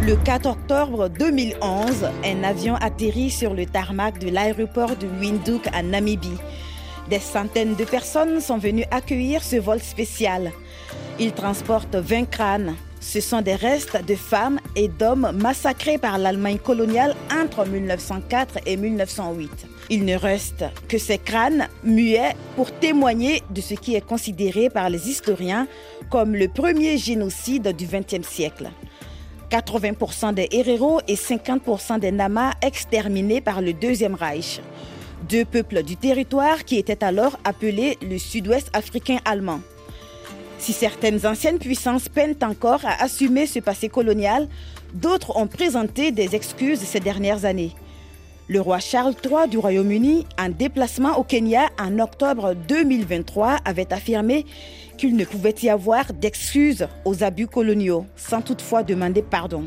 Le 4 octobre 2011, un avion atterrit sur le tarmac de l'aéroport de Windhoek à Namibie. Des centaines de personnes sont venues accueillir ce vol spécial. Il transporte 20 crânes. Ce sont des restes de femmes et d'hommes massacrés par l'Allemagne coloniale entre 1904 et 1908. Il ne reste que ces crânes muets pour témoigner de ce qui est considéré par les historiens comme le premier génocide du XXe siècle. 80% des héros et 50% des Namas exterminés par le Deuxième Reich. Deux peuples du territoire qui étaient alors appelés le Sud-Ouest africain allemand. Si certaines anciennes puissances peinent encore à assumer ce passé colonial, d'autres ont présenté des excuses ces dernières années. Le roi Charles III du Royaume-Uni, en déplacement au Kenya en octobre 2023, avait affirmé qu'il ne pouvait y avoir d'excuses aux abus coloniaux, sans toutefois demander pardon.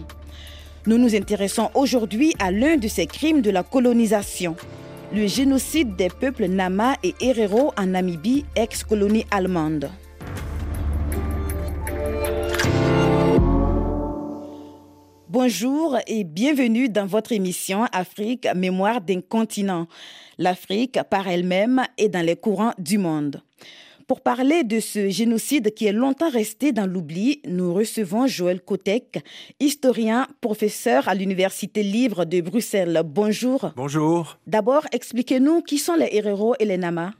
Nous nous intéressons aujourd'hui à l'un de ces crimes de la colonisation, le génocide des peuples Nama et Herero en Namibie, ex-colonie allemande. Bonjour et bienvenue dans votre émission Afrique, mémoire d'un continent. L'Afrique par elle-même est dans les courants du monde. Pour parler de ce génocide qui est longtemps resté dans l'oubli, nous recevons Joël Kotek, historien, professeur à l'Université libre de Bruxelles. Bonjour. Bonjour. D'abord, expliquez-nous qui sont les Herero et les Nama.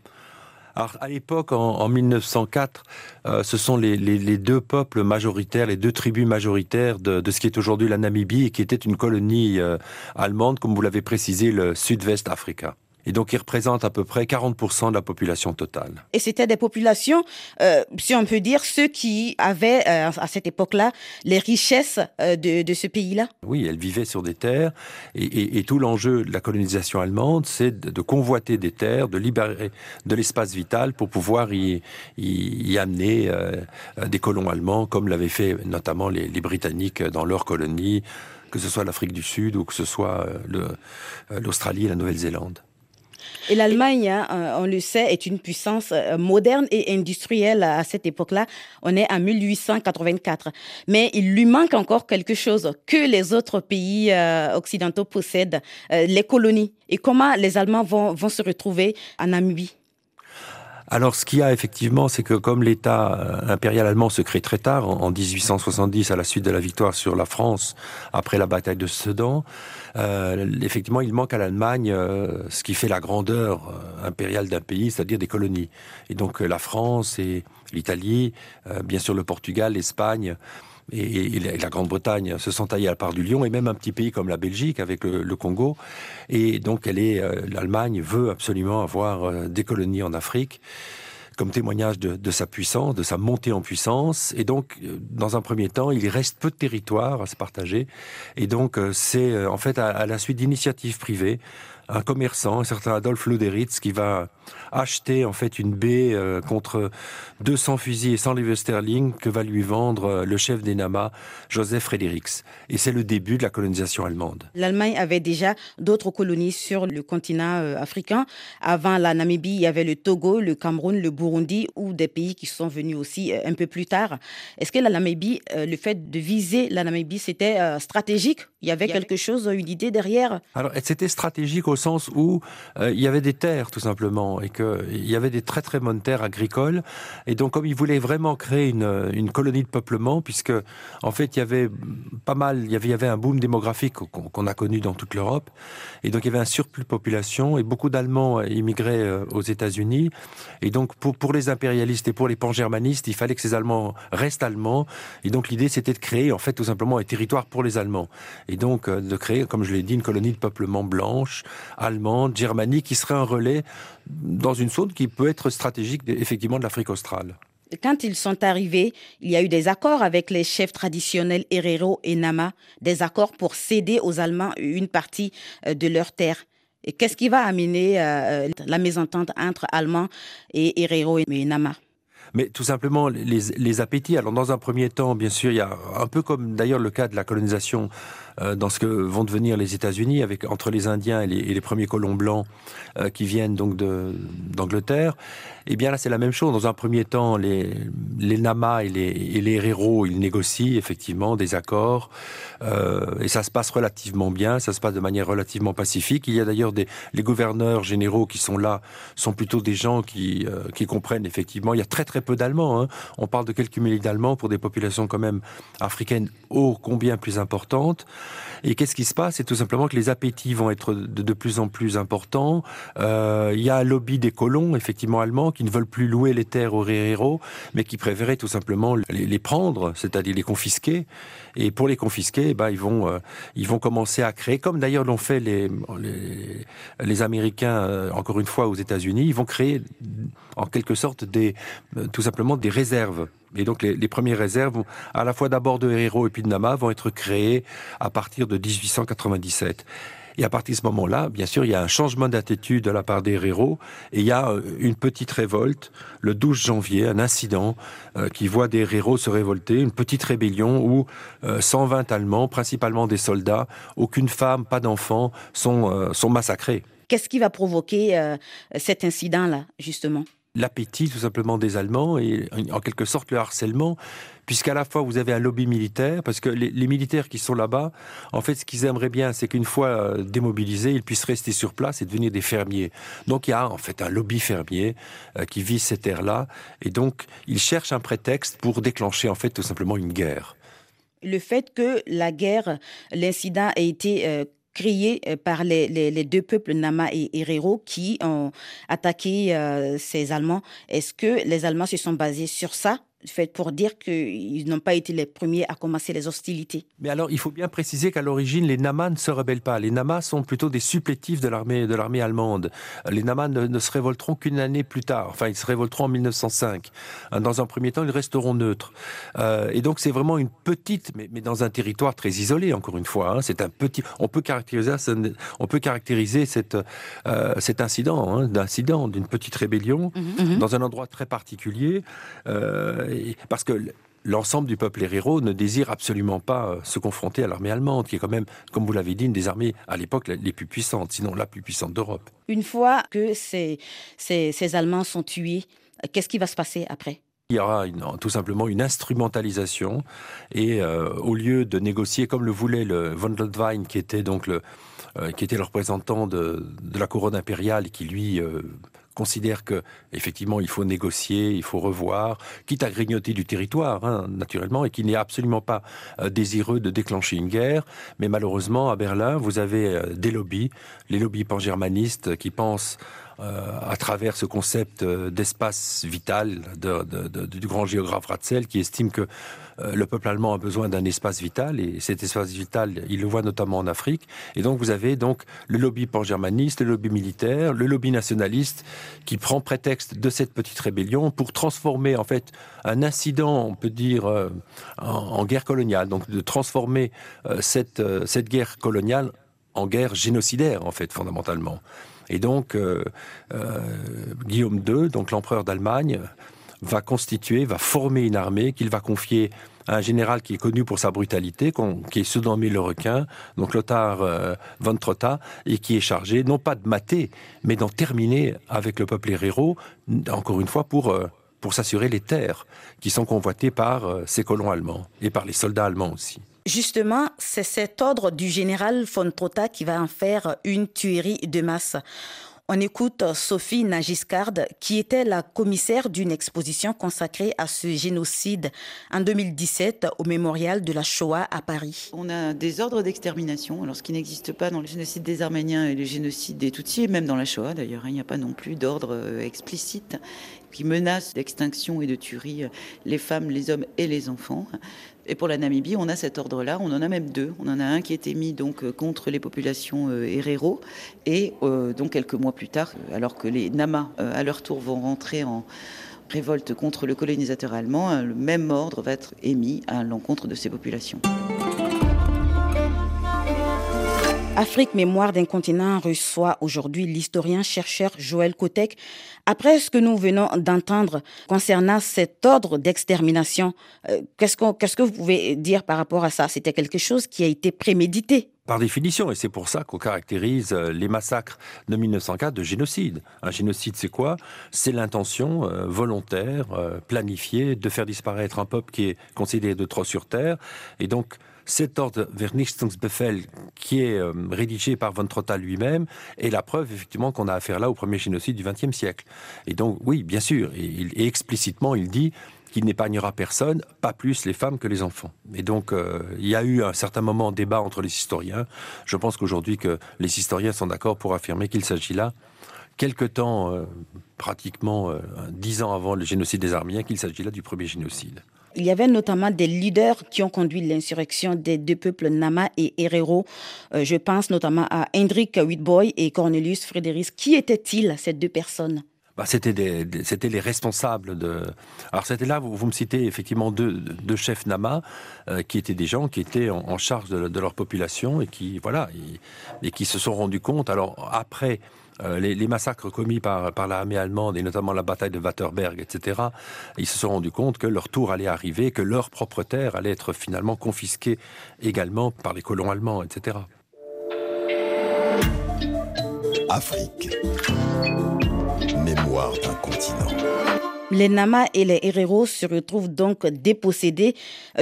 Alors, à l'époque, en, 1904, euh, ce sont les, deux peuples majoritaires, les deux tribus majoritaires de, ce qui est aujourd'hui la Namibie et qui était une colonie euh, allemande, comme vous l'avez précisé, le Sud-Ouest Africa et donc ils représentent à peu près 40% de la population totale. Et c'était des populations, euh, si on peut dire, ceux qui avaient euh, à cette époque-là les richesses euh, de, ce pays-là Oui, elles vivaient sur des terres et, tout l'enjeu de la colonisation allemande, c'est de, convoiter des terres, de libérer de l'espace vital pour pouvoir y, amener des colons allemands, comme l'avaient fait notamment les, les Britanniques dans leur colonie que ce soit l'Afrique du Sud ou que ce soit l'Australie et la Nouvelle-Zélande. Et l'Allemagne, hein, euh, on le sait, est une puissance euh, moderne et industrielle à cette époque-là. On est en 1884. Mais il lui manque encore quelque chose que les autres pays euh, occidentaux possèdent, les colonies. Et comment les Allemands vont, vont se retrouver en Namibie? Alors, ce qu'il y a effectivement, c'est que comme l'État impérial allemand se crée très tard, en 1870, à la suite de la victoire sur la France, après la bataille de Sedan, euh, effectivement, il manque à l'Allemagne euh, ce qui fait la grandeur euh, impériale d'un pays, c'est-à-dire des colonies. Et donc la France et l'Italie, bien sûr le Portugal, l'Espagne, et, la Grande-Bretagne se sont taillés à la part du lion, et même un petit pays comme la Belgique avec le, Congo. Et donc, elle est, l'Allemagne veut absolument avoir des colonies en Afrique comme témoignage de, sa puissance, de sa montée en puissance. Et donc, euh, dans un premier temps, il reste peu de territoire à se partager. Et donc, euh, c'est euh, en fait à la suite d'initiatives privées un commerçant, un certain Adolphe Loderitz, qui va acheter en fait une baie euh, contre 200 fusils et 100 livres sterling que va lui vendre euh, le chef des Nama, Joseph Fredericks. Et c'est le début de la colonisation allemande. L'Allemagne avait déjà d'autres colonies sur le continent euh, africain. Avant la Namibie, il y avait le Togo, le Cameroun, le Burundi ou des pays qui sont venus aussi un peu plus tard. Est-ce que la Namibie, le fait de viser la Namibie, c'était stratégique? Il y avait quelque chose, une idée derrière? Alors, c'était stratégique au sens où il y avait des terres tout simplement et qu'il y avait des très très bonnes terres agricoles. Et donc comme ils voulaient vraiment créer une, une colonie de peuplement, puisque en fait il y avait pas mal, il y avait, un boom démographique qu'on a connu dans toute l'Europe, et donc il y avait un surplus de population et beaucoup d'Allemands immigraient euh, aux États-Unis. Et donc pour, pour les impérialistes et pour les pan-germanistes, il fallait que ces Allemands restent allemands. Et donc l'idée c'était de créer en fait tout simplement un territoire pour les Allemands. Et donc euh, de créer, comme je l'ai dit, une colonie de peuplement blanche allemande, germanique, qui serait un relais dans une zone qui peut être stratégique effectivement de l'Afrique australe. Quand ils sont arrivés, il y a eu des accords avec les chefs traditionnels Herero et Nama, des accords pour céder aux Allemands une partie euh, de leurs terres. Et qu'est-ce qui va amener euh, la mésentente entre Allemands et Herero et Nama? Mais tout simplement les, les, appétits. Alors dans un premier temps, bien sûr, il y a un peu comme d'ailleurs le cas de la colonisation dans ce que vont devenir les États-Unis, avec entre les Indiens et les, premiers colons blancs qui viennent donc d'Angleterre. Eh bien là, c'est la même chose. Dans un premier temps, les, les Namas et les, et les héros, ils négocient effectivement des accords, euh, et ça se passe relativement bien, ça se passe de manière relativement pacifique. Il y a d'ailleurs les gouverneurs généraux qui sont là, sont plutôt des gens qui, euh, qui comprennent effectivement. Il y a très très peu d'Allemands. Hein. On parle de quelques milliers d'Allemands pour des populations quand même africaines ô combien plus importantes. Et qu'est-ce qui se passe? C'est tout simplement que les appétits vont être de, plus en plus importants. Euh, il y a un lobby des colons, effectivement allemands, qui ne veulent plus louer les terres aux héros, mais qui préféraient tout simplement les, prendre, c'est-à-dire les confisquer. Et pour les confisquer, bah, ils vont euh, ils vont commencer à créer, comme d'ailleurs l'ont fait les, les, Américains euh, encore une fois aux États-Unis, ils vont créer en quelque sorte des tout simplement des réserves et donc les, premières réserves, à la fois d'abord de héros et puis de Nama, vont être créées à partir de 1897. Et à partir de ce moment-là, bien sûr, il y a un changement d'attitude de la part des héros et il y a euh, une petite révolte le 12 janvier, un incident euh, qui voit des héros se révolter, une petite rébellion où euh, 120 Allemands, principalement des soldats, aucune femme, pas d'enfants, sont, euh, massacrés. Qu'est-ce qui va provoquer euh, cet incident-là, justement? L'appétit tout simplement des Allemands et en quelque sorte le harcèlement, puisqu'à la fois vous avez un lobby militaire, parce que les, militaires qui sont là-bas, en fait ce qu'ils aimeraient bien, c'est qu'une fois euh, démobilisés, ils puissent rester sur place et devenir des fermiers. Donc il y a en fait un lobby fermier euh, qui vise ces terres-là, et donc ils cherchent un prétexte pour déclencher en fait tout simplement une guerre. Le fait que la guerre, l'incident a été euh, créé euh, par les, deux peuples Nama et Herero qui ont attaqué euh, ces Allemands. Est-ce que les Allemands se sont basés sur ça? Fait pour dire qu'ils n'ont pas été les premiers à commencer les hostilités. Mais alors, il faut bien préciser qu'à l'origine, les Namas ne se rebellent pas. Les Namas sont plutôt des supplétifs de l'armée de l'armée allemande. Les Namas ne, ne se révolteront qu'une année plus tard. Enfin, ils se révolteront en 1905. Dans un premier temps, ils resteront neutres. Euh, et donc, c'est vraiment une petite, mais, mais, dans un territoire très isolé, encore une fois. Hein. C'est un petit. On peut caractériser, on peut caractériser cette, euh, cet incident, hein, d'incident, d'une petite rébellion, -hmm. dans un endroit très particulier. Euh, parce que l'ensemble du peuple héros ne désire absolument pas euh, se confronter à l'armée allemande, qui est quand même, comme vous l'avez dit, une des armées à l'époque les plus puissantes, sinon la plus puissante d'Europe. Une fois que ces, ces, ces Allemands sont tués, qu'est-ce qui va se passer après? Il y aura une, tout simplement une instrumentalisation et euh, au lieu de négocier comme le voulait le von Lodwein qui était donc le euh, qui était le représentant de, de la couronne impériale et qui lui euh, considère que effectivement il faut négocier, il faut revoir, quitte à grignoter du territoire hein, naturellement et qui n'est absolument pas euh, désireux de déclencher une guerre. Mais malheureusement à Berlin, vous avez euh, des lobbies, les lobbies pan-germanistes qui pensent à travers ce concept euh, d'espace vital du grand géographe Ratzel qui estime que euh, le peuple allemand a besoin d'un espace vital et cet espace vital il le voit notamment en Afrique. Et donc vous avez donc le lobby pan-germaniste, le lobby militaire, le lobby nationaliste qui prend prétexte de cette petite rébellion pour transformer en fait un incident on peut dire euh, en, en guerre coloniale. Donc de transformer euh, cette, euh, cette guerre coloniale en guerre génocidaire en fait fondamentalement. Et donc euh, euh, Guillaume II, donc l'empereur d'Allemagne, va constituer, va former une armée qu'il va confier à un général qui est connu pour sa brutalité, qu qui est surnommé le requin, donc Lothar euh, von Trotta, et qui est chargé non pas de mater, mais d'en terminer avec le peuple héros, encore une fois pour pour s'assurer les terres qui sont convoitées par ces colons allemands et par les soldats allemands aussi. Justement, c'est cet ordre du général von Trotta qui va en faire une tuerie de masse. On écoute Sophie Nagiscard, qui était la commissaire d'une exposition consacrée à ce génocide en 2017 au mémorial de la Shoah à Paris. On a des ordres d'extermination, alors ce qui n'existe pas dans le génocide des Arméniens et le génocide des Tutsis, même dans la Shoah d'ailleurs, il n'y a pas non plus d'ordre euh, explicite qui menace d'extinction et de tuerie les femmes, les hommes et les enfants. Et pour la Namibie, on a cet ordre-là, on en a même deux. On en a un qui a été mis donc euh, contre les populations euh, héréro et euh, donc quelques mois plus tard, alors que les Namas euh, à leur tour vont rentrer en révolte contre le colonisateur allemand, le même ordre va être émis à l'encontre de ces populations. Afrique Mémoire d'un continent reçoit aujourd'hui l'historien-chercheur Joël Kotek. Après ce que nous venons d'entendre concernant cet ordre d'extermination, euh, qu'est-ce, que vous pouvez dire par rapport à ça? C'était quelque chose qui a été prémédité par définition, et c'est pour ça qu'on caractérise euh, les massacres de 1904 de génocide. Un génocide, c'est quoi? C'est l'intention euh, volontaire, planifiée, de faire disparaître un peuple qui est considéré de trop sur Terre. Et donc, cet ordre Vernichtungsbefehl qui est euh, rédigé par von Trotta lui-même est la preuve effectivement qu'on a affaire là au premier génocide du XXe siècle. Et donc oui, bien sûr, et, explicitement il dit qu'il n'épargnera personne, pas plus les femmes que les enfants. Et donc, euh, il y a eu un certain moment de débat entre les historiens. Je pense qu'aujourd'hui, que les historiens sont d'accord pour affirmer qu'il s'agit là, quelque temps, euh, pratiquement dix ans avant le génocide des Arméniens, qu'il s'agit là du premier génocide. Il y avait notamment des leaders qui ont conduit l'insurrection des deux peuples Nama et Herero. Euh, je pense notamment à Hendrik Whitboy et Cornelius Frédéric. Qui étaient-ils, ces deux personnes? Bah, c'était les responsables de. Alors c'était là, vous, me citez effectivement deux, chefs Nama, euh, qui étaient des gens qui étaient en, charge de, leur population et qui voilà et, se sont rendus compte. Alors après euh, les, massacres commis par, par l'armée allemande et notamment la bataille de Waterberg, etc., ils se sont rendus compte que leur tour allait arriver, que leur propre terre allait être finalement confisquée également par les colons allemands, etc. Afrique. D'un continent. Les Nama et les Herero se retrouvent donc dépossédés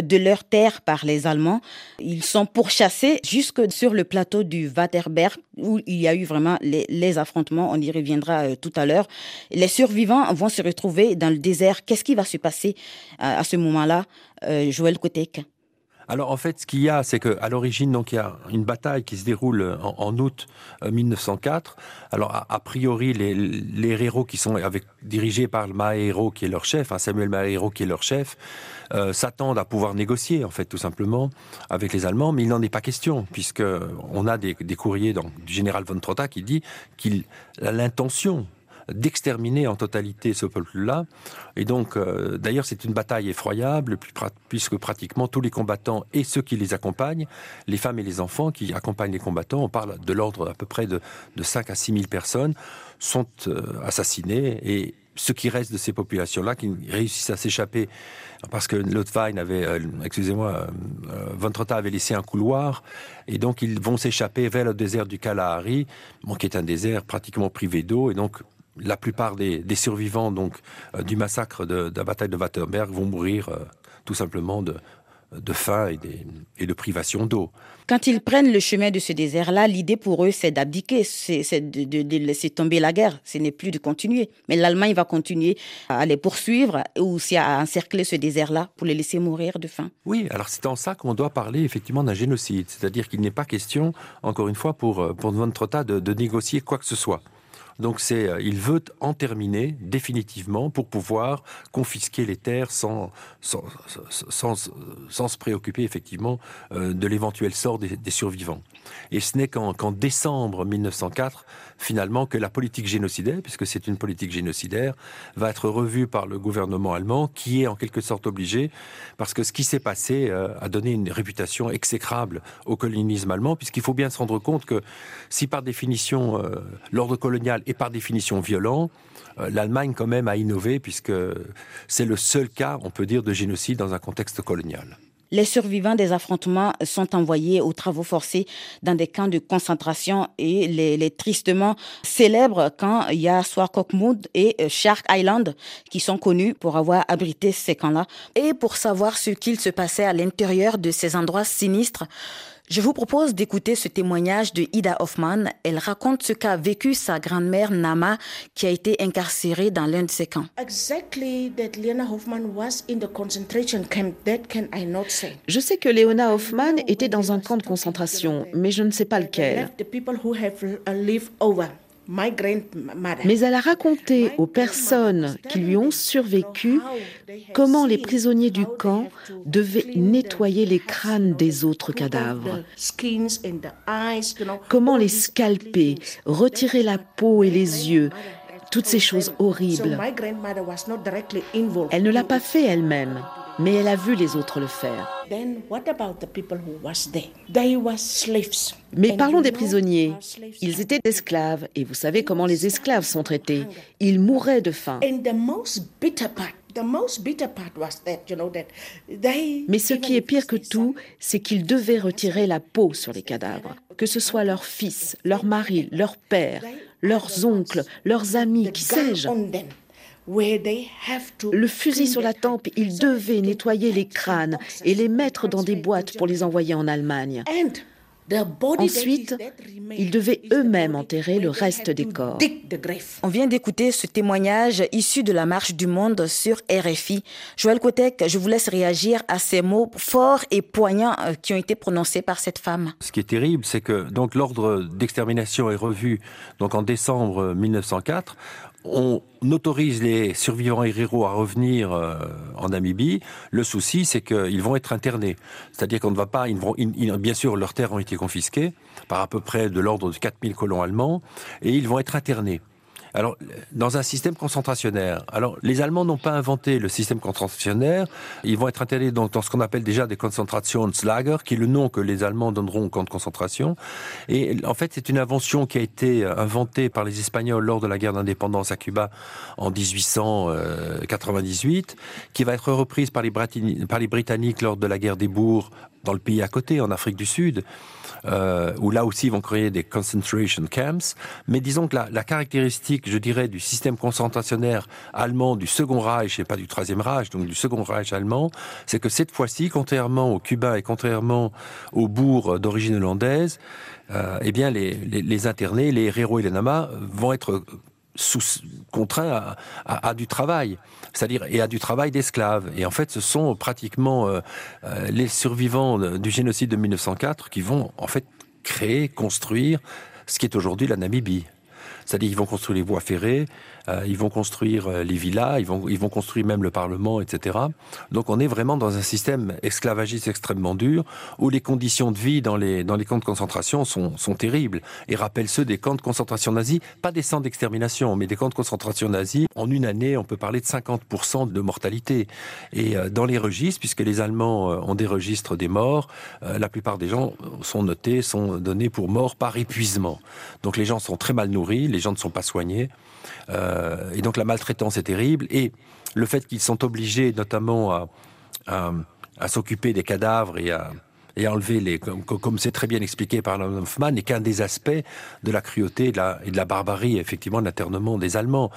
de leurs terres par les Allemands. Ils sont pourchassés jusque sur le plateau du Waterberg où il y a eu vraiment les, affrontements. On y reviendra euh, tout à l'heure. Les survivants vont se retrouver dans le désert. Qu'est-ce qui va se passer euh, à ce moment-là, euh, Joël Kotek alors en fait, ce qu'il y a, c'est qu'à l'origine, donc il y a une bataille qui se déroule en, août 1904. Euh, Alors a, priori, les, héros qui sont dirigés par le Mahero qui est leur chef, hein, Samuel Mahero qui est leur chef, euh, s'attendent à pouvoir négocier en fait tout simplement avec les Allemands, mais il n'en est pas question puisque on a des, des courriers donc, du général von Trotta qui dit qu'il a l'intention d'exterminer en totalité ce peuple-là. Et donc, euh, d'ailleurs, c'est une bataille effroyable, puisque pratiquement tous les combattants et ceux qui les accompagnent, les femmes et les enfants qui accompagnent les combattants, on parle de l'ordre à peu près de, de 5 à 6 000 personnes, sont euh, assassinés et ce qui reste de ces populations-là qui réussissent à s'échapper parce que Lotwein avait, euh, excusez-moi, Von Trotta avait laissé un couloir et donc ils vont s'échapper vers le désert du Kalahari, qui est un désert pratiquement privé d'eau et donc la plupart des, survivants donc euh, du massacre de, la bataille de Waterberg vont mourir euh, tout simplement de, de faim et, de privation d'eau. Quand ils prennent le chemin de ce désert-là, l'idée pour eux, c'est d'abdiquer, c'est de, laisser tomber la guerre. Ce n'est plus de continuer. Mais l'Allemagne va continuer à les poursuivre ou aussi à encercler ce désert-là pour les laisser mourir de faim. Oui, alors c'est en ça qu'on doit parler effectivement d'un génocide. C'est-à-dire qu'il n'est pas question, encore une fois, pour, euh, pour Von Trotta de négocier quoi que ce soit. Donc c'est, euh, il veut en terminer définitivement pour pouvoir confisquer les terres sans, sans, sans, se préoccuper effectivement euh, de l'éventuel sort des, survivants. Et ce n'est qu'en décembre 1904, finalement, que la politique génocidaire, puisque c'est une politique génocidaire, va être revue par le gouvernement allemand, qui est en quelque sorte obligé, parce que ce qui s'est passé euh, a donné une réputation exécrable au colonisme allemand, puisqu'il faut bien se rendre compte que si par définition l'ordre colonial et par définition violent, euh, l'Allemagne quand même a innové puisque c'est le seul cas, on peut dire, de génocide dans un contexte colonial. Les survivants des affrontements sont envoyés aux travaux forcés dans des camps de concentration et les, tristement célèbres camps, il y a Swakopmund et Shark Island qui sont connus pour avoir abrité ces camps-là. Et pour savoir ce qu'il se passait à l'intérieur de ces endroits sinistres, je vous propose d'écouter ce témoignage de Ida Hoffman. Elle raconte ce qu'a vécu sa grand-mère Nama qui a été incarcérée dans l'un de ces camps. Je sais que Leona Hoffman était dans un camp de concentration, mais je ne sais pas lequel. Mais elle a raconté aux personnes qui lui ont survécu comment les prisonniers du camp devaient nettoyer les crânes des autres cadavres, comment les scalper, retirer la peau et les yeux, toutes ces choses horribles. Elle ne l'a pas fait elle-même. Mais elle a vu les autres le faire. Mais parlons des prisonniers. Ils étaient esclaves et vous savez comment les esclaves sont traités. Ils mouraient de faim. Mais ce qui est pire que tout, c'est qu'ils devaient retirer la peau sur les cadavres, que ce soit leurs fils, leurs maris, leurs pères, leurs oncles, leurs amis, qui sais-je. Le fusil sur la tempe, ils devaient nettoyer les crânes et les mettre dans des boîtes pour les envoyer en Allemagne. Ensuite, ils devaient eux-mêmes enterrer le reste des corps. On vient d'écouter ce témoignage issu de la Marche du Monde sur RFI. Joël Kotek, je vous laisse réagir à ces mots forts et poignants euh, qui ont été prononcés par cette femme. Ce qui est terrible, c'est que donc l'ordre d'extermination est revu donc en décembre 1904 on autorise les survivants héros à revenir euh, en Namibie. Le souci, c'est qu'ils vont être internés. C'est-à-dire qu'on ne va pas, bien sûr, leurs terres ont été confisquées par à peu près de l'ordre de 4000 colons allemands, et ils vont être internés. Alors, dans un système concentrationnaire, alors les Allemands n'ont pas inventé le système concentrationnaire. Ils vont être internés dans, ce qu'on appelle déjà des Konzentrationslager, qui est le nom que les Allemands donneront au camp de concentration. Et en fait, c'est une invention qui a été inventée par les Espagnols lors de la guerre d'indépendance à Cuba en 1898, qui va être reprise par les Britanniques lors de la guerre des bourgs dans le pays à côté, en Afrique du Sud, euh, où là aussi ils vont créer des concentration camps. Mais disons que la, caractéristique, je dirais, du système concentrationnaire allemand du Second Reich et pas du Troisième Reich, donc du Second Reich allemand, c'est que cette fois-ci, contrairement aux Cubains et contrairement aux bourgs d'origine hollandaise, euh, eh bien les internés, les héros et les namas vont être sous, contraints à, du travail, c'est-à-dire et à du travail d'esclaves. Et en fait, ce sont pratiquement euh, euh les survivants du génocide de 1904 qui vont en fait créer, construire ce qui est aujourd'hui la Namibie. C'est-à-dire qu'ils vont construire les voies ferrées, ils vont construire euh, les villas, ils vont, ils vont construire même le Parlement, etc. Donc on est vraiment dans un système esclavagiste extrêmement dur, où les conditions de vie dans les, dans les camps de concentration sont, sont terribles, et rappellent ceux des camps de concentration nazis, pas des centres d'extermination, mais des camps de concentration nazis. En une année, on peut parler de 50% de mortalité. Et euh, dans les registres, puisque les Allemands ont des registres des morts, la plupart des gens sont notés, sont donnés pour morts par épuisement. Donc les gens sont très mal nourris, les gens ne sont pas soignés. Euh, et donc la maltraitance est terrible. Et le fait qu'ils sont obligés notamment à, s'occuper des cadavres et à, enlever les, comme c'est très bien expliqué par Hoffman, n'est qu'un des aspects de la cruauté et de la, et de la barbarie, effectivement, de l'internement des Allemands.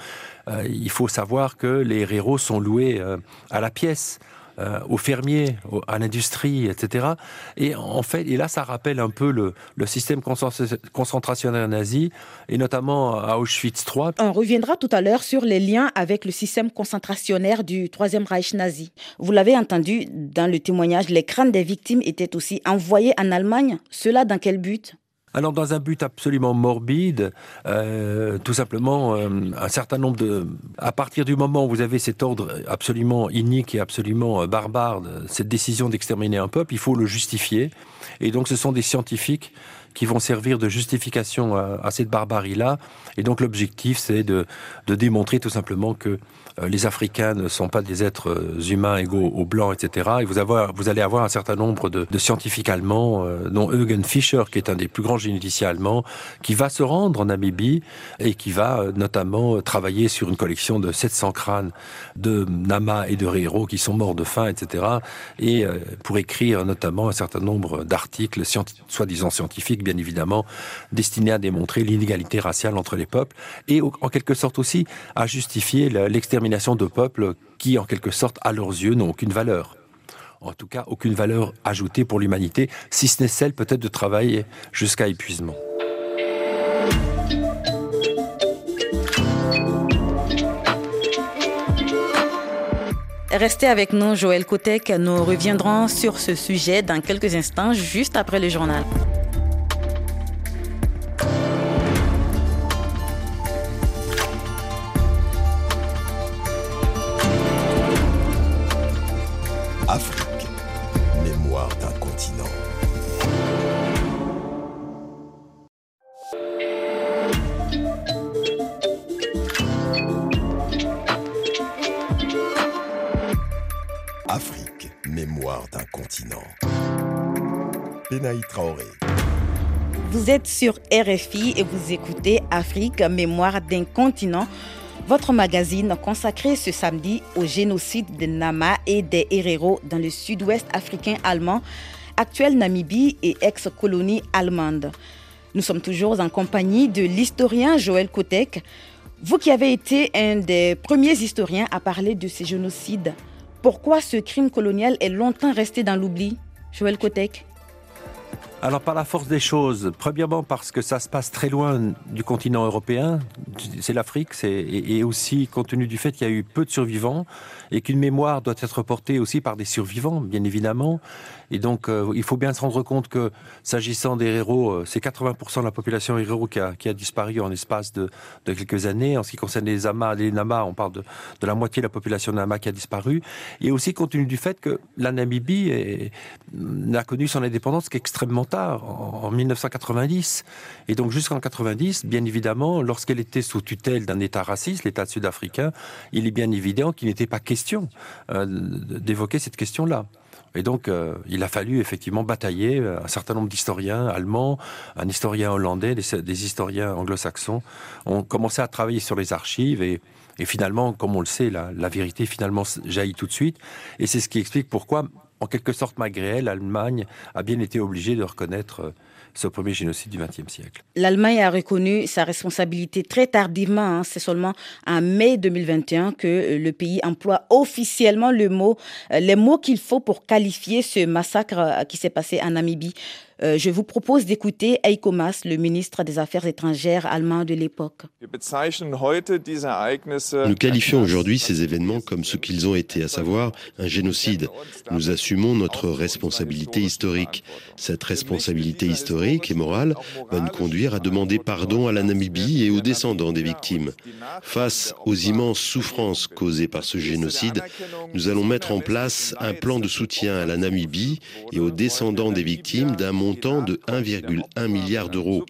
Euh, il faut savoir que les héros sont loués euh, à la pièce. Euh, aux fermiers, à l'industrie, etc. Et en fait, et là, ça rappelle un peu le, système concentrationnaire nazi, et notamment à Auschwitz III. On reviendra tout à l'heure sur les liens avec le système concentrationnaire du Troisième Reich nazi. Vous l'avez entendu dans le témoignage, les crânes des victimes étaient aussi envoyés en Allemagne. Cela dans quel but? Alors dans un but absolument morbide, euh, tout simplement euh, un certain nombre de... À partir du moment où vous avez cet ordre absolument inique et absolument euh, barbare, cette décision d'exterminer un peuple, il faut le justifier. Et donc ce sont des scientifiques qui vont servir de justification à, cette barbarie-là. Et donc l'objectif, c'est de, démontrer tout simplement que euh, les Africains ne sont pas des êtres euh, humains égaux aux Blancs, etc. Et vous, allez avoir un certain nombre de, scientifiques allemands, euh, dont Eugen Fischer, qui est un des plus grands généticiens allemands, qui va se rendre en Namibie et qui va notamment travailler sur une collection de 700 crânes de Nama et de héros qui sont morts de faim, etc. Et pour écrire notamment un certain nombre d'articles, soi-disant scientifiques, bien évidemment, destinés à démontrer l'inégalité raciale entre les peuples et en quelque sorte aussi à justifier l'extermination de peuples qui, en quelque sorte, à leurs yeux, n'ont aucune valeur. En tout cas, aucune valeur ajoutée pour l'humanité, si ce n'est celle peut-être de travailler jusqu'à épuisement. Restez avec nous, Joël Kotek. Nous reviendrons sur ce sujet dans quelques instants, juste après le journal. Penaï Traoré. Vous êtes sur RFI et vous écoutez Afrique, mémoire d'un continent, votre magazine consacré ce samedi au génocide des Nama et des Herero dans le sud-ouest africain allemand, actuelle Namibie et ex-colonie allemande. Nous sommes toujours en compagnie de l'historien Joël Kotek. Vous qui avez été un des premiers historiens à parler de ces génocides, pourquoi ce crime colonial est longtemps resté dans l'oubli Joël Kotek? Alors par la force des choses, premièrement parce que ça se passe très loin du continent européen, c'est l'Afrique, et aussi compte tenu du fait qu'il y a eu peu de survivants et qu'une mémoire doit être portée aussi par des survivants, bien évidemment. Et donc, euh, il faut bien se rendre compte que, s'agissant des héros, euh, c'est 80% de la population héros qui a, disparu en espace de, quelques années. En ce qui concerne les Amas, les Namas, on parle de, de la moitié de la population Nama qui a disparu. Et aussi compte tenu du fait que la Namibie n'a connu son indépendance qu'extrêmement tard, en, en 1990. Et donc, jusqu'en 90, bien évidemment, lorsqu'elle était sous tutelle d'un État raciste, l'État sud-africain, il est bien évident qu'il n'était pas question euh, d'évoquer cette question-là. Et donc, euh, il a fallu effectivement batailler. Euh, un certain nombre d'historiens allemands, un historien hollandais, des, historiens anglo-saxons ont commencé à travailler sur les archives et, finalement, comme on le sait, la, la vérité finalement jaillit tout de suite. Et c'est ce qui explique pourquoi, en quelque sorte, malgré elle, l'Allemagne a bien été obligée de reconnaître ce premier génocide du XXe siècle. L'Allemagne a reconnu sa responsabilité très tardivement. Hein. C'est seulement en mai 2021 que euh, le pays emploie officiellement le mot, euh, les mots qu'il faut pour qualifier ce massacre euh, qui s'est passé en Namibie. Euh, je vous propose d'écouter Heiko Maas, le ministre des Affaires étrangères allemand de l'époque. Nous qualifions aujourd'hui ces événements comme ce qu'ils ont été, à savoir un génocide. Nous assumons notre responsabilité historique. Cette responsabilité historique et morale va nous conduire à demander pardon à la Namibie et aux descendants des victimes. Face aux immenses souffrances causées par ce génocide, nous allons mettre en place un plan de soutien à la Namibie et aux descendants des victimes d'un monde montant de 1,1 milliard d'euros.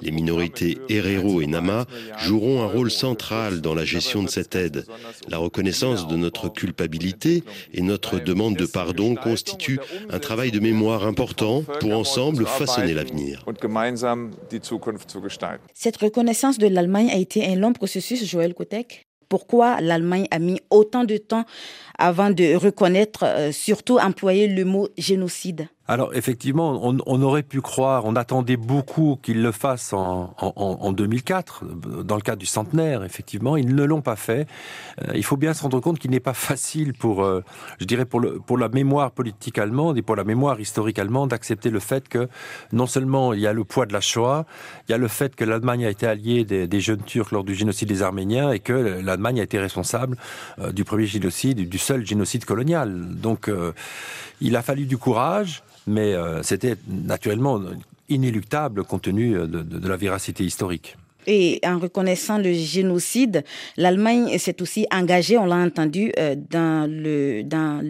Les minorités Herero et Nama joueront un rôle central dans la gestion de cette aide. La reconnaissance de notre culpabilité et notre demande de pardon constituent un travail de mémoire important pour ensemble façonner l'avenir. Cette reconnaissance de l'Allemagne a été un long processus, Joël Kotek pourquoi l'Allemagne a mis autant de temps avant de reconnaître, euh, surtout employer le mot génocide? Alors effectivement, on, aurait pu croire, on attendait beaucoup qu'ils le fassent en, en, en, 2004, dans le cadre du centenaire, effectivement, ils ne l'ont pas fait. Euh, il faut bien se rendre compte qu'il n'est pas facile pour, euh, je dirais, pour, le, pour la mémoire politique allemande et pour la mémoire historique allemande d'accepter le fait que non seulement il y a le poids de la Shoah, il y a le fait que l'Allemagne a été alliée des, des, jeunes Turcs lors du génocide des Arméniens et que l'Allemagne a été responsable euh, du premier génocide, du seul génocide colonial. Donc il a fallu du courage mais euh, c'était naturellement inéluctable compte tenu de la véracité historique. Et en reconnaissant le génocide, l'Allemagne s'est aussi engagée, on l'a entendu euh, dans le, dans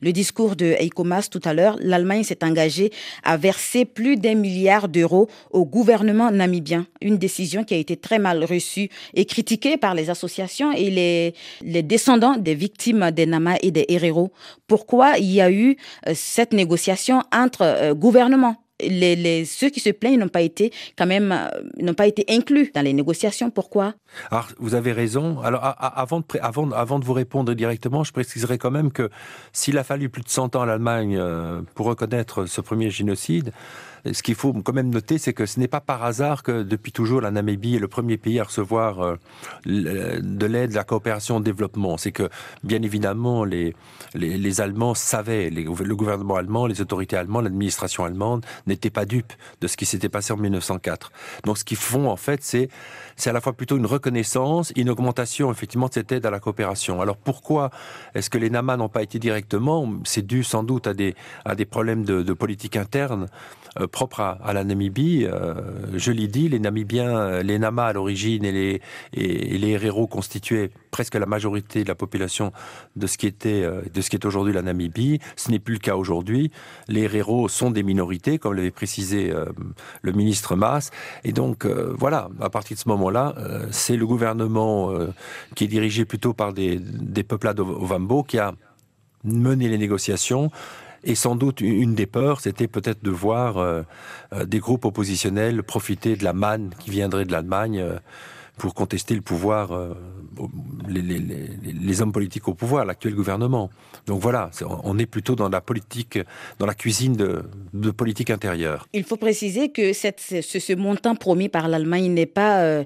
le discours de Heiko Maas tout à l'heure, l'Allemagne s'est engagée à verser plus d'un milliard d'euros au gouvernement namibien. Une décision qui a été très mal reçue et critiquée par les associations et les, les descendants des victimes des Nama et des Herero. Pourquoi il y a eu euh, cette négociation entre euh, gouvernements les, ceux qui se plaignent n'ont pas été quand même euh, n'ont pas été inclus dans les négociations. Pourquoi? Alors vous avez raison. Alors avant de, avant, de vous répondre directement, je préciserai quand même que s'il a fallu plus de 100 ans à l'Allemagne euh, pour reconnaître ce premier génocide, ce qu'il faut quand même noter, c'est que ce n'est pas par hasard que depuis toujours la Namibie est le premier pays à recevoir euh, de l'aide, de la coopération au développement. C'est que bien évidemment les, les, Allemands savaient, le gouvernement allemand, les autorités allemandes, l'administration allemande n'étaient pas dupes de ce qui s'était passé en 1904. Donc ce qu'ils font en fait, c'est c'est à la fois plutôt une reconnaissance, une augmentation effectivement de cette aide à la coopération. Alors pourquoi est-ce que les NAMA n'ont pas été directement C'est dû sans doute à des, à des problèmes de, politique interne euh, propre à, la Namibie. Euh, je l'ai dit, les Namibiens, euh, les Nama à l'origine et les, et, les Herero constituaient presque la majorité de la population de ce qui était, de ce qui est aujourd'hui la Namibie. Ce n'est plus le cas aujourd'hui. Les Herero sont des minorités, comme l'avait précisé le ministre Maas. Et donc, voilà, à partir de ce moment-là, c'est le gouvernement qui est dirigé plutôt par des, des peuplades Ovambo qui a mené les négociations. Et sans doute, une des peurs, c'était peut-être de voir euh, euh, des groupes oppositionnels profiter de la manne qui viendrait de l'Allemagne pour contester le pouvoir, les, les, hommes politiques au pouvoir, l'actuel gouvernement. Donc voilà, on est plutôt dans la politique, dans la cuisine de, politique intérieure. Il faut préciser que ce, montant promis par l'Allemagne n'est pas, euh,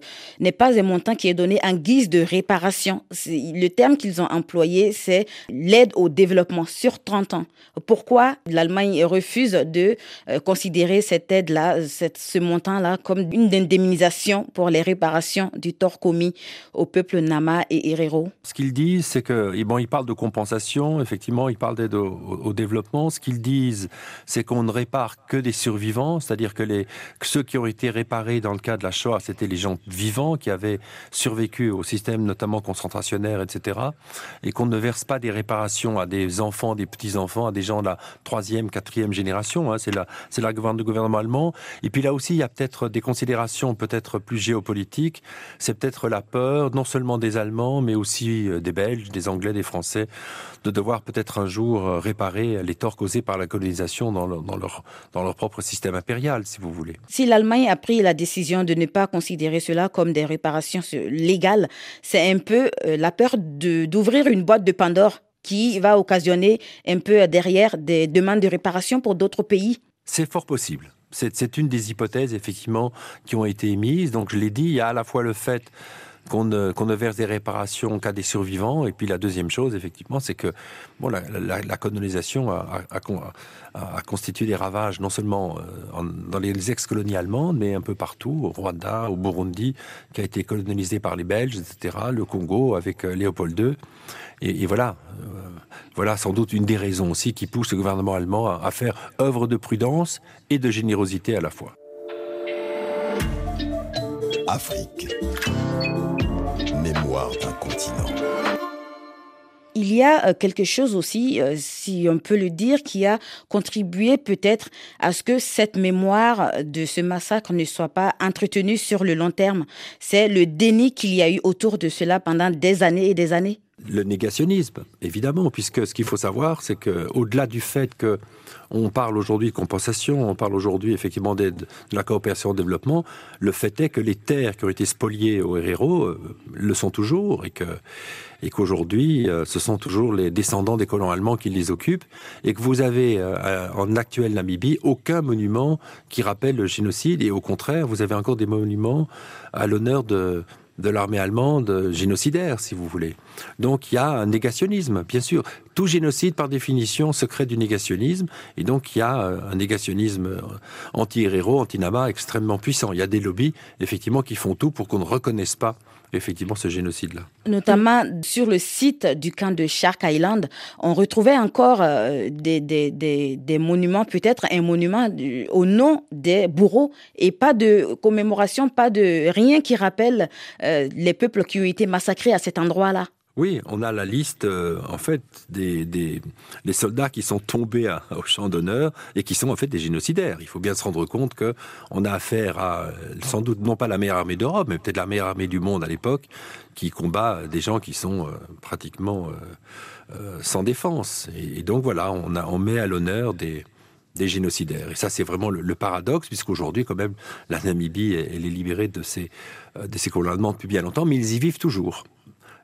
pas un montant qui est donné en guise de réparation. Le terme qu'ils ont employé, c'est l'aide au développement sur 30 ans. Pourquoi l'Allemagne refuse de euh, considérer cette aide-là, ce montant-là, comme une indemnisation pour les réparations du tort commis au peuple Nama et Herero Ce qu'ils disent, c'est que, bon, ils parlent de compensation, effectivement, ils parlent d'aide au, développement. Ce qu'ils disent, c'est qu'on ne répare que des survivants, c'est-à-dire que, les, ceux qui ont été réparés dans le cas de la Shoah, c'était les gens vivants qui avaient survécu au système, notamment concentrationnaire, etc. Et qu'on ne verse pas des réparations à des enfants, des petits-enfants, à des gens de la troisième, quatrième génération. Hein. c'est la, c'est la gouvernement allemand. Et puis là aussi, il y a peut-être des considérations peut-être plus géopolitiques. C'est peut-être la peur, non seulement des Allemands, mais aussi euh, des Belges, des Anglais, des Français, de devoir peut-être un jour euh, réparer les torts causés par la colonisation dans, leur, dans leur propre système impérial, si vous voulez. Si l'Allemagne a pris la décision de ne pas considérer cela comme des réparations légales, c'est un peu euh, la peur d'ouvrir une boîte de Pandore qui va occasionner un peu derrière des demandes de réparation pour d'autres pays. C'est fort possible. C'est une des hypothèses, effectivement, qui ont été émises. Donc, je l'ai dit, il y a à la fois le fait qu'on ne, verse des réparations qu'à des survivants. Et puis la deuxième chose, effectivement, c'est que bon, la, colonisation a, constitué des ravages non seulement euh, dans les ex-colonies allemandes, mais un peu partout, au Rwanda, au Burundi, qui a été colonisé par les Belges, etc., le Congo avec euh, Léopold II. Et, voilà, euh, voilà sans doute une des raisons aussi qui pousse le gouvernement allemand à faire œuvre de prudence et de générosité à la fois. Afrique d'un continent. Il y a euh, quelque chose aussi, euh, si on peut le dire, qui a contribué peut-être à ce que cette mémoire de ce massacre ne soit pas entretenue sur le long terme. C'est le déni qu'il y a eu autour de cela pendant des années et des années. Le négationnisme, évidemment, puisque ce qu'il faut savoir, c'est que au-delà du fait que on parle aujourd'hui de compensation, on parle aujourd'hui effectivement de la coopération au développement. Le fait est que les terres qui ont été spoliées au Herero euh, le sont toujours et qu'aujourd'hui, euh, ce sont toujours les descendants des colons allemands qui les occupent, et que vous avez euh, en actuelle Namibie aucun monument qui rappelle le génocide, et au contraire, vous avez encore des monuments à l'honneur de, de l'armée allemande génocidaire, si vous voulez. Donc il y a un négationnisme, bien sûr. Tout génocide, par définition, se crée du négationnisme, et donc il y a euh, un négationnisme euh, anti-héros, anti-Nama extrêmement puissant. Il y a des lobbies, effectivement, qui font tout pour qu'on ne reconnaisse pas effectivement ce génocide-là. Notamment sur le site du camp de Shark Island, on retrouvait encore euh, des, monuments, peut-être un monument au nom des bourreaux et pas de commémoration, pas de rien qui rappelle euh, les peuples qui ont été massacrés à cet endroit-là. Oui, on a la liste, euh, en fait, des, des, soldats qui sont tombés au champ d'honneur et qui sont en fait des génocidaires. Il faut bien se rendre compte que on a affaire à, sans doute, non pas la meilleure armée d'Europe, mais peut-être la meilleure armée du monde à l'époque, qui combat des gens qui sont euh, pratiquement euh, sans défense. Et, donc voilà, on, a, on met à l'honneur des, des génocidaires. Et ça, c'est vraiment le, paradoxe, puisqu'aujourd'hui, quand même, la Namibie, elle, est libérée de ces, de ces depuis bien longtemps, mais ils y vivent toujours.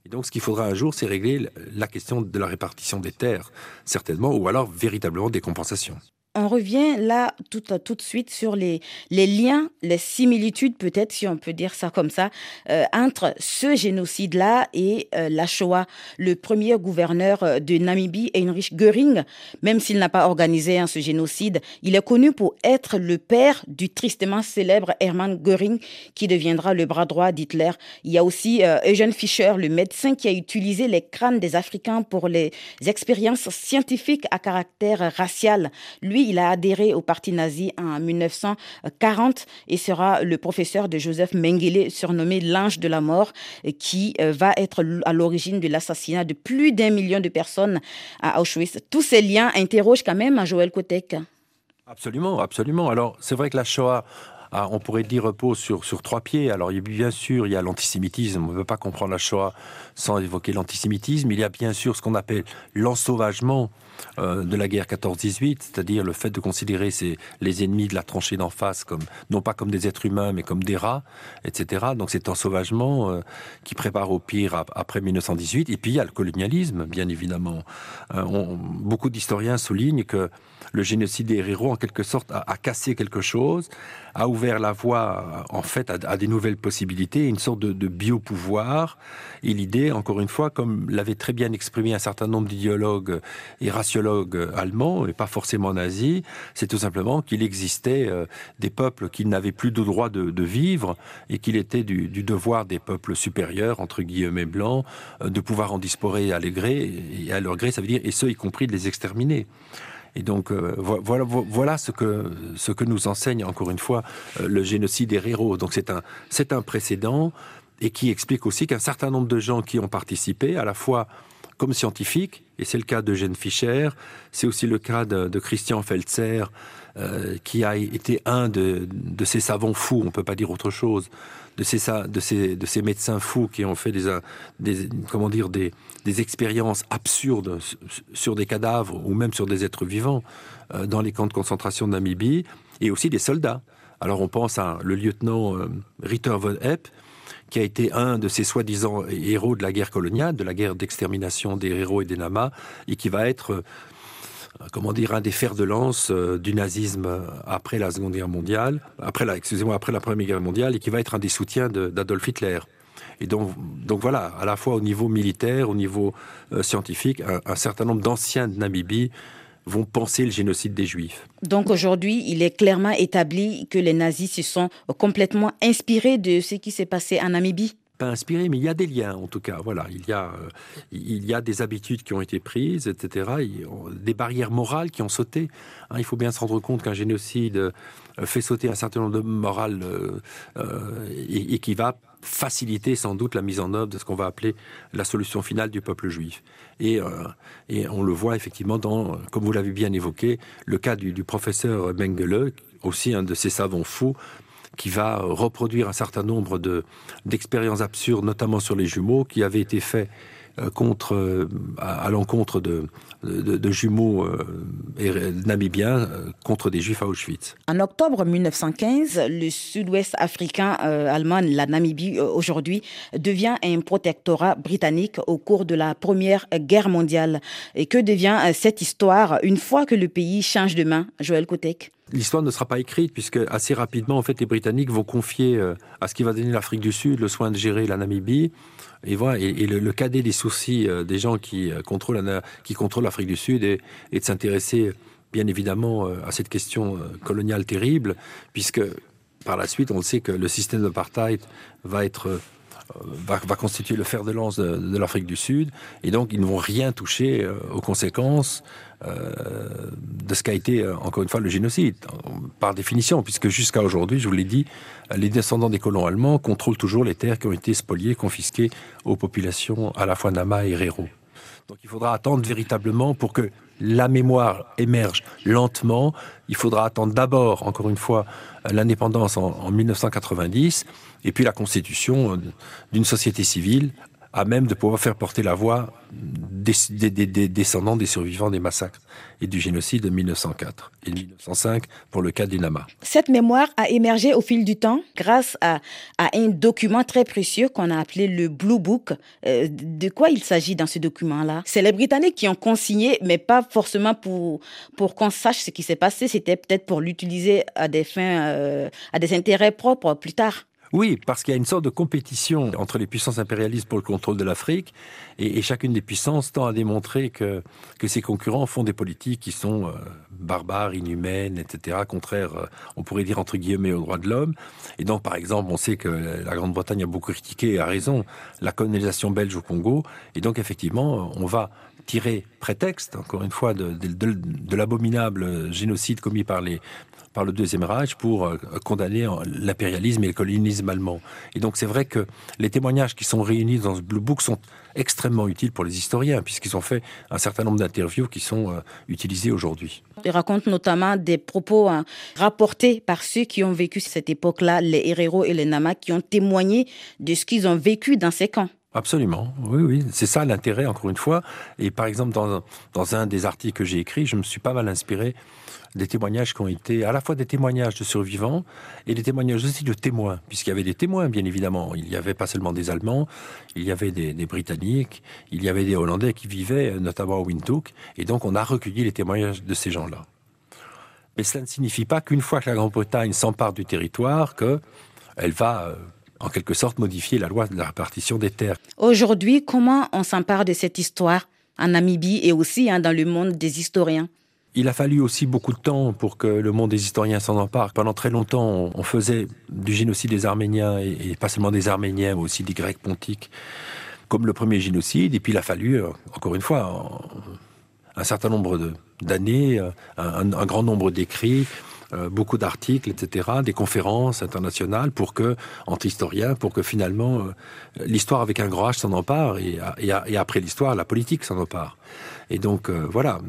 Et donc, ce qu'il faudra un jour, c'est régler la question de la répartition des terres, certainement, ou alors véritablement des compensations on revient là tout, de suite sur les, liens, les similitudes peut-être, si on peut dire ça comme ça, euh, entre ce génocide-là et euh, la Shoah. Le premier gouverneur euh, de Namibie, Heinrich Göring, même s'il n'a pas organisé hein, ce génocide, il est connu pour être le père du tristement célèbre Hermann Göring, qui deviendra le bras droit d'Hitler. Il y a aussi Eugene Fischer, le médecin qui a utilisé les crânes des Africains pour les expériences scientifiques à caractère racial. Lui, il a adhéré au parti nazi en 1940 et sera le professeur de Joseph Mengele, surnommé l'ange de la mort, qui euh, va être à l'origine de l'assassinat de plus d'un million de personnes à Auschwitz. Tous ces liens interrogent quand même Joël Kotek. Absolument, absolument. Alors, c'est vrai que la Shoah on pourrait dire, repose sur, sur trois pieds. Alors, bien sûr, il y a l'antisémitisme. On ne peut pas comprendre la Shoah sans évoquer l'antisémitisme. Il y a bien sûr ce qu'on appelle l'ensauvagement euh, de la guerre 14-18, c'est-à-dire le fait de considérer les ennemis de la tranchée d'en face comme non pas comme des êtres humains, mais comme des rats, etc. Donc c'est un sauvagement euh, qui prépare au pire après 1918. Et puis il y a le colonialisme, bien évidemment. Euh, beaucoup d'historiens soulignent que le génocide des héros, en quelque sorte, a, cassé quelque chose, a ouvert la voie, en fait, à, des nouvelles possibilités, une sorte de, biopouvoir. Et l'idée, encore une fois, comme l'avait très bien exprimé un certain nombre d'idéologues et raciologues allemands, et pas forcément nazis, c'est tout simplement qu'il existait euh, des peuples qui n'avaient plus de droit de, vivre et qu'il était du, devoir des peuples supérieurs, entre guillemets blancs, euh, de pouvoir en disposer à, les gré, et à leur gré, ça veut dire, et ce, y compris de les exterminer. Et donc euh, voilà, ce que ce que nous enseigne encore une fois euh, le génocide des héros. Donc c'est un c'est un précédent et qui explique aussi qu'un certain nombre de gens qui ont participé, à la fois comme scientifiques, et c'est le cas de Fischer, c'est aussi le cas de, Christian Feltzer, euh, qui a été un de, ces savants fous, on ne peut pas dire autre chose, de ces, de ces, de ces médecins fous qui ont fait des, des comment dire, des, expériences absurdes sur des cadavres ou même sur des êtres vivants euh, dans les camps de concentration de Namibie, et aussi des soldats. Alors on pense à le lieutenant euh, Ritter von Epp, qui a été un de ces soi-disant héros de la guerre coloniale, de la guerre d'extermination des héros et des Namas, et qui va être euh, comment dire, un des fers de lance euh, du nazisme après la Seconde Guerre mondiale, après la, excusez-moi, après la Première Guerre mondiale, et qui va être un des soutiens d'Adolf Hitler. Et donc, donc voilà, à la fois au niveau militaire, au niveau euh, scientifique, un, certain nombre d'anciens de Namibie vont penser le génocide des Juifs. Donc aujourd'hui, il est clairement établi que les nazis se sont complètement inspirés de ce qui s'est passé en Namibie inspiré, mais il y a des liens en tout cas. Voilà, il y a, euh, il y a des habitudes qui ont été prises, etc. des barrières morales qui ont sauté. Hein, il faut bien se rendre compte qu'un génocide euh, fait sauter un certain nombre de morales euh, et, qui va faciliter sans doute la mise en œuvre de ce qu'on va appeler la solution finale du peuple juif. Et, et on le voit effectivement dans, comme vous l'avez bien évoqué, le cas du, du professeur Mengele, aussi un de ces savants fous qui va reproduire un certain nombre de d'expériences absurdes, notamment sur les jumeaux, qui avaient été faits euh, contre, euh, à, l'encontre de, de, jumeaux euh, namibiens contre des juifs à Auschwitz. En octobre 1915, le sud-ouest africain allemand, la Namibie aujourd'hui, devient un protectorat britannique au cours de la Première Guerre mondiale. Et que devient cette histoire une fois que le pays change de main, Joël Kotek L'histoire ne sera pas écrite puisque assez rapidement, en fait, les Britanniques vont confier à ce qui va donner l'Afrique du Sud le soin de gérer la Namibie. Et voilà, et, le, cadet des soucis euh, des gens qui euh, contrôlent, qui contrôlent l'Afrique du Sud est, de s'intéresser bien évidemment euh, à cette question coloniale terrible, puisque par la suite, on sait que le système d'apartheid va être va, constituer le fer de lance de, l'Afrique du Sud, et donc ils ne vont rien toucher aux conséquences de ce qu'a été, encore une fois, le génocide, par définition, puisque jusqu'à aujourd'hui, je vous l'ai dit, les descendants des colons allemands contrôlent toujours les terres qui ont été spoliées, confisquées aux populations à la fois Nama et Rero. Donc il faudra attendre véritablement pour que la mémoire émerge lentement. Il faudra attendre d'abord, encore une fois, l'indépendance en, en, 1990 et puis la constitution d'une société civile à même de pouvoir faire porter la voix des, descendants des survivants des massacres et du génocide de 1904 et 1905 pour le cas du Nama. Cette mémoire a émergé au fil du temps grâce à, un document très précieux qu'on a appelé le Blue Book. Euh, de quoi il s'agit dans ce document-là? C'est les Britanniques qui ont consigné, mais pas forcément pour, pour qu'on sache ce qui s'est passé, c'était peut-être pour l'utiliser à des fins, euh, à des intérêts propres plus tard. Oui, parce qu'il y a une sorte de compétition entre les puissances impérialistes pour le contrôle de l'Afrique, et, chacune des puissances tend à démontrer que, que ses concurrents font des politiques qui sont euh, barbares, inhumaines, etc., contraires, euh, on pourrait dire entre guillemets, aux droits de l'homme. Et donc, par exemple, on sait que la Grande-Bretagne a beaucoup critiqué, et a raison, la colonisation belge au Congo, et donc effectivement, on va tirer prétexte, encore une fois, de, l'abominable génocide commis par les par le Deuxième Reich pour euh, condamner l'impérialisme et le colonialisme allemand. Et donc c'est vrai que les témoignages qui sont réunis dans ce Blue Book sont extrêmement utiles pour les historiens, puisqu'ils ont fait un certain nombre d'interviews qui sont euh, utilisées aujourd'hui. Il raconte notamment des propos hein, rapportés par ceux qui ont vécu cette époque-là, les héros et les Namas, qui ont témoigné de ce qu'ils ont vécu dans ces camps. Absolument, oui, oui, c'est ça l'intérêt, encore une fois. Et par exemple, dans, un des articles que j'ai écrits, je me suis pas mal inspiré des témoignages qui ont été à la fois des témoignages de survivants et des témoignages aussi de témoins, puisqu'il y avait des témoins, bien évidemment. Il y avait pas seulement des Allemands, il y avait des, Britanniques, il y avait des Hollandais qui vivaient notamment à Windhoek, et donc on a recueilli les témoignages de ces gens-là. Mais cela ne signifie pas qu'une fois que la Grande-Bretagne s'empare du territoire, qu'elle va euh, en quelque sorte modifier la loi de la répartition des terres. Aujourd'hui, comment on s'empare de cette histoire en Namibie et aussi hein, dans le monde des historiens? Il a fallu aussi beaucoup de temps pour que le monde des historiens s'en empare. Pendant très longtemps, on faisait du génocide des Arméniens, et, pas seulement des Arméniens, mais aussi des Grecs pontiques, comme le premier génocide. Et puis il a fallu, euh, encore une fois, un certain nombre d'années, un, un, grand nombre d'écrits, euh, beaucoup d'articles, etc., des conférences internationales pour que, entre historiens, pour que finalement euh, l'histoire avec un grand H s'en empare et, et, après l'histoire, la politique s'en empare. Et donc euh, voilà,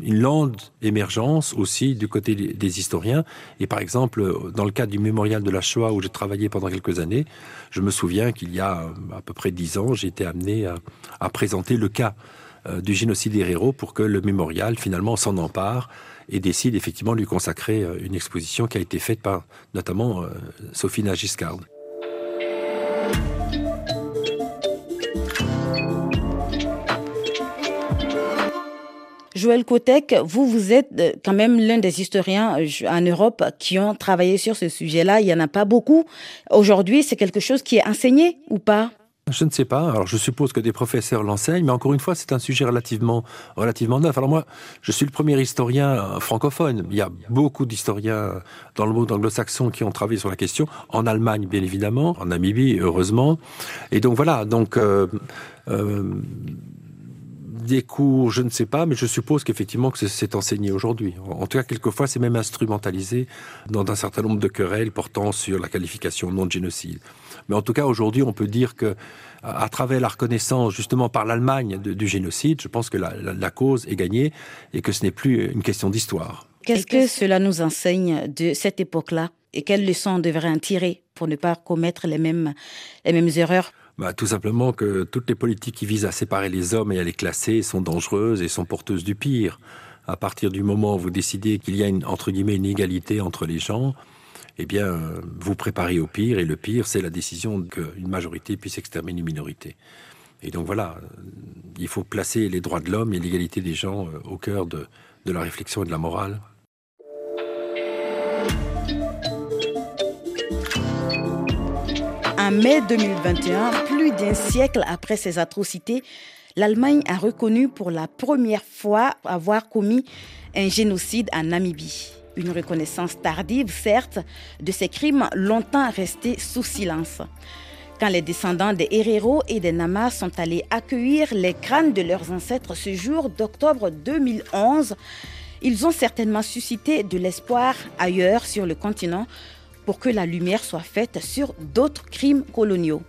une lente émergence aussi du côté des historiens. Et par exemple, dans le cadre du mémorial de la Shoah où j'ai travaillé pendant quelques années, je me souviens qu'il y a à peu près dix ans, j'ai été amené à, à présenter le cas du génocide des héros pour que le mémorial finalement s'en empare et décide effectivement de lui consacrer euh, une exposition qui a été faite par notamment euh, Sophie Nagiscard. Joël Kotek, vous, vous êtes euh, quand même l'un des historiens en Europe qui ont travaillé sur ce sujet-là. Il n'y en a pas beaucoup. Aujourd'hui, c'est quelque chose qui est enseigné ou pas? Je ne sais pas. Alors, je suppose que des professeurs l'enseignent, mais encore une fois, c'est un sujet relativement, relativement neuf. Alors moi, je suis le premier historien euh, francophone. Il y a beaucoup d'historiens dans le monde anglo-saxon qui ont travaillé sur la question. En Allemagne, bien évidemment. En Namibie, heureusement. Et donc voilà. Donc, euh, euh, des cours, je ne sais pas, mais je suppose qu'effectivement que c'est enseigné aujourd'hui. En tout cas, quelquefois, c'est même instrumentalisé dans un certain nombre de querelles portant sur la qualification non de génocide. Mais en tout cas, aujourd'hui, on peut dire que à travers la reconnaissance justement par l'Allemagne du génocide, je pense que la, cause est gagnée et que ce n'est plus une question d'histoire. Qu'est-ce que cela nous enseigne de cette époque-là? Et quelles leçons on devrait en tirer pour ne pas commettre les mêmes, les mêmes erreurs? Bah, tout simplement que toutes les politiques qui visent à séparer les hommes et à les classer sont dangereuses et sont porteuses du pire. À partir du moment où vous décidez qu'il y a une, entre guillemets une égalité entre les gens, eh bien, vous préparez au pire, et le pire, c'est la décision qu'une majorité puisse exterminer une minorité. Et donc voilà, il faut placer les droits de l'homme et l'égalité des gens euh, au cœur de la réflexion et de la morale. En mai 2021, plus d'un siècle après ces atrocités, l'Allemagne a reconnu pour la première fois avoir commis un génocide en Namibie. Une reconnaissance tardive, certes, de ces crimes longtemps restés sous silence. Quand les descendants des Herero et des Namas sont allés accueillir les crânes de leurs ancêtres ce jour d'octobre 2011, ils ont certainement suscité de l'espoir ailleurs sur le continent pour que la lumière soit faite sur d'autres crimes coloniaux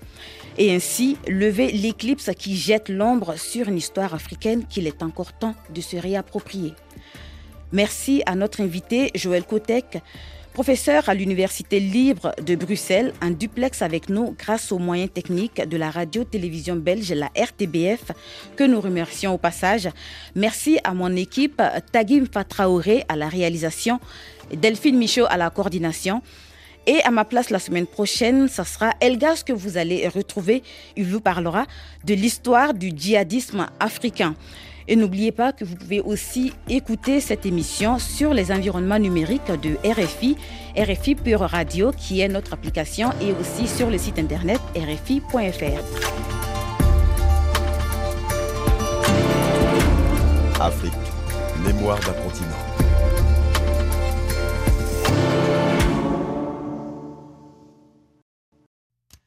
et ainsi lever l'éclipse qui jette l'ombre sur une histoire africaine qu'il est encore temps de se réapproprier. Merci à notre invité Joël Kotek, professeur à l'Université libre de Bruxelles, un duplex avec nous grâce aux moyens techniques de la radio-télévision belge, la RTBF, que nous remercions au passage. Merci à mon équipe, Tagim Fatraoré à la réalisation, Delphine Michaud à la coordination. Et à ma place la semaine prochaine, ça sera Elgas que vous allez retrouver. Il vous parlera de l'histoire du djihadisme africain. Et n'oubliez pas que vous pouvez aussi écouter cette émission sur les environnements numériques de RFI, RFI Pure Radio, qui est notre application, et aussi sur le site internet rfi.fr. Afrique, mémoire d'un continent.